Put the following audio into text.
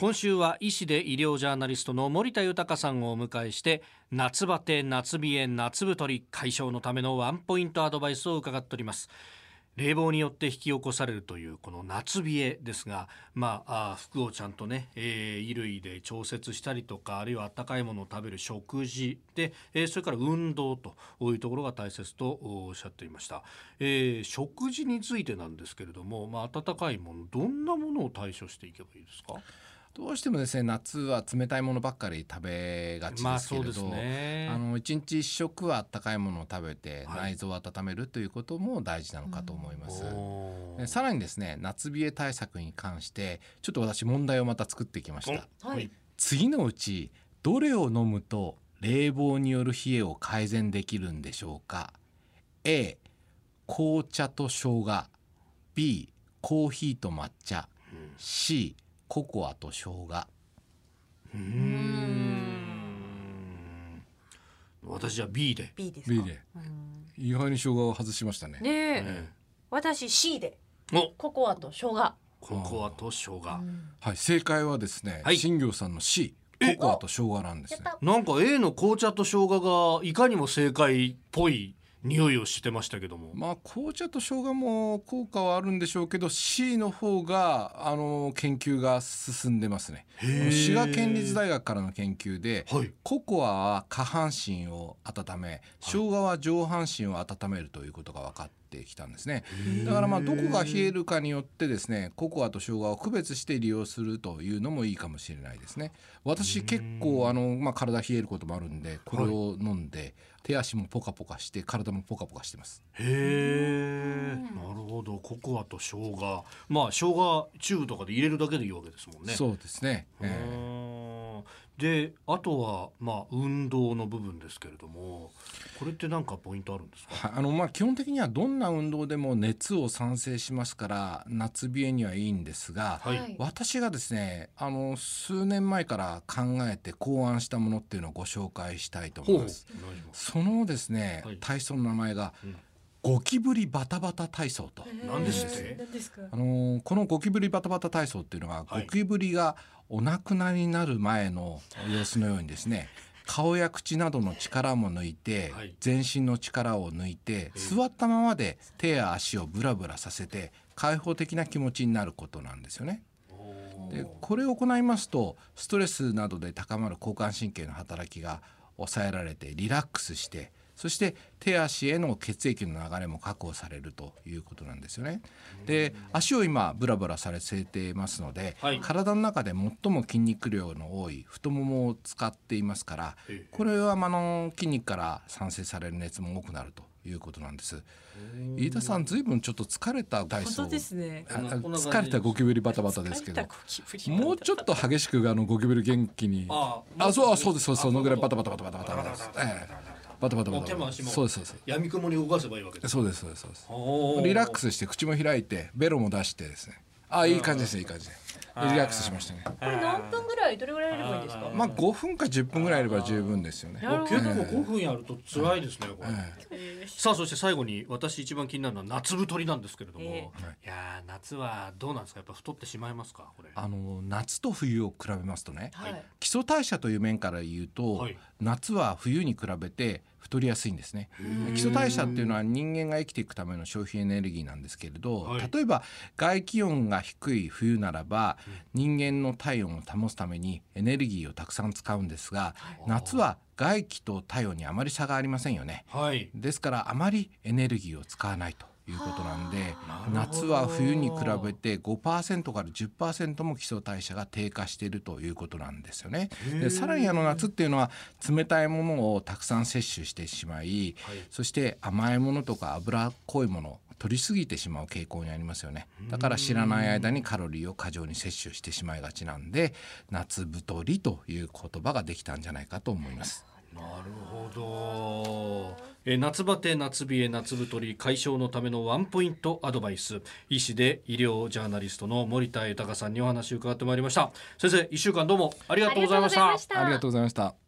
今週は医師で医療ジャーナリストの森田豊さんをお迎えして夏バテ夏冷え夏太り解消のためのワンポイントアドバイスを伺っております。冷房によって引き起こされるというこの夏冷えですが、まあ、あ服をちゃんとね、えー、衣類で調節したりとかあるいは温かいものを食べる食事で、えー、それから運動というところが大切とおっしゃっていました、えー、食事についてなんですけれども、まあ、温かいものどんなものを対処していけばいいですか？どうしてもですね夏は冷たいものばっかり食べがちですけれど、まあね、あの1日1食は温かいものを食べて内臓を温めるということも大事なのかと思います、うん、さらにですね夏冷え対策に関してちょっと私問題をまた作ってきました、はい、次のうちどれを飲むと冷房による冷えを改善できるんでしょうか？A 紅茶と生姜。B コーヒーと抹茶、うん、C ココアと生姜。うん。私は B で。B です B で。意外に生姜を外しましたね。ねえ、ね、私 C で。ココアと生姜。ココアと生姜。はい正解はですね、はい、新業さんの C ココアと生姜なんですね。なんか A の紅茶と生姜がいかにも正解っぽい匂いをしてましたけども。まあ紅茶と生姜も効果はあるんでしょうけど C の方があの研究が進んでますね。滋賀県立大学からの研究で、はい、ココアは下半身を温め生姜は上半身を温めるということが分かってきたんですね。だからまあどこが冷えるかによってですねココアと生姜を区別して利用するというのもいいかもしれないですね。私結構あの、まあ、体冷えることもあるんでこれを飲んで、手足もポカポカして体もポカポカしてます。へえ。なるほど。ココアと生姜。まあ生姜チューブとかで入れるだけでいいわけですもんね。そうですね、えー、であとはまあ運動の部分ですけれどもこれって何かポイントあるんですか、あのまあ基本的にはどんな運動でも熱を産生しますから夏冷えにはいいんですが、はい、私がですねあの数年前から考えて考案したものっていうのをご紹介したいと思います。そのですね、はい、体操の名前が、うんゴキブリバタバタ体操と。何ですあのこのゴキブリバタバタ体操っていうのは、はい、ゴキブリがお亡くなりになる前の様子のようにですね。顔や口などの力も抜いて、はい、全身の力を抜いて、座ったままで手や足をブラブラさせて開放的な気持ちになることなんですよね。でこれを行いますとストレスなどで高まる交感神経の働きが抑えられてリラックスしてそして手足への血液の流れも確保されるということなんですよね。で足を今ブラブラされてますので、はい、体の中で最も筋肉量の多い太ももを使っていますからこれはあの筋肉から産生される熱も多くなるということなんです。飯田さん、ずいぶんちょっと疲れた体操。ですね。疲れたゴキブリバタバタですけど。もうちょっと激しくあのゴキブリ元気に。あ、そう、そうです、そうです、そのぐらいバタバタバタバタバタバタ。ええ。バタバタバタそうですそうです闇雲に動かせばいいわけですそうですそうですそうですリラックスして口も開いてベロも出してですねあいい感じですいい感じでリラックスしましたね。これ何分ぐらいどれぐらいやればいいですか？まあ5分か10分ぐらいやれば十分ですよね。結構5分やると辛いですね。これ。さあそして最後に私一番気になるのは夏太りなんですけれども、い。や夏はどうなんですか？やっぱ太ってしまいますか？これ。あの夏と冬を比べますとね、基礎代謝という面から言うと、夏は冬に比べて太りやすいんですね。基礎代謝っていうのは人間が生きていくための消費エネルギーなんですけれど、はい、例えば外気温が低い冬ならば、人間の体温を保つためにエネルギーをたくさん使うんですが、夏は外気と体温にあまり差がありませんよね、はい、ですからあまりエネルギーを使わないということなんで夏は冬に比べて5%から10%も基礎代謝が低下しているということなんですよね。でさらにあの夏っていうのは冷たいものをたくさん摂取してしまい、はい、そして甘いものとか脂っこいもの取りすぎてしまう傾向にありますよねだから知らない間にカロリーを過剰に摂取してしまいがちなんで夏太りという言葉ができたんじゃないかと思います。なるほど。え夏バテ、夏冷え、夏太り解消のためのワンポイントアドバイス。医師で医療ジャーナリストの森田豊さんにお話を伺ってまいりました。先生、一週間どうもありがとうございました。ありがとうございました。